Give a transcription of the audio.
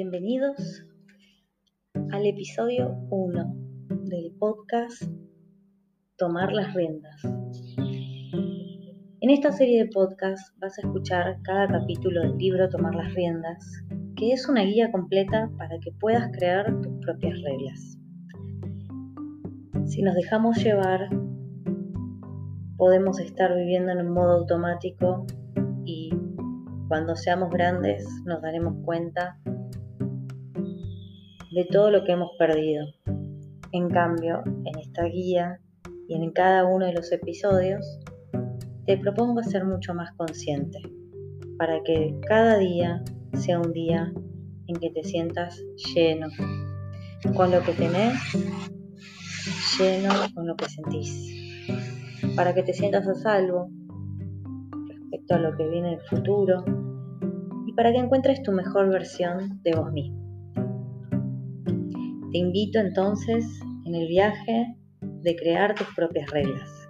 Bienvenidos al episodio 1 del podcast Tomar las riendas. En esta serie de podcasts vas a escuchar cada capítulo del libro Tomar las riendas, que es una guía completa para que puedas crear tus propias reglas. Si nos dejamos llevar, podemos estar viviendo en un modo automático y cuando seamos grandes nos daremos cuenta de todo lo que hemos perdido. En cambio, en esta guía y en cada uno de los episodios, te propongo ser mucho más consciente para que cada día sea un día en que te sientas lleno con lo que tenés, lleno con lo que sentís para que te sientas a salvo respecto a lo que viene en el futuro y para que encuentres tu mejor versión de vos mismo. Te invito entonces en el viaje de crear tus propias reglas.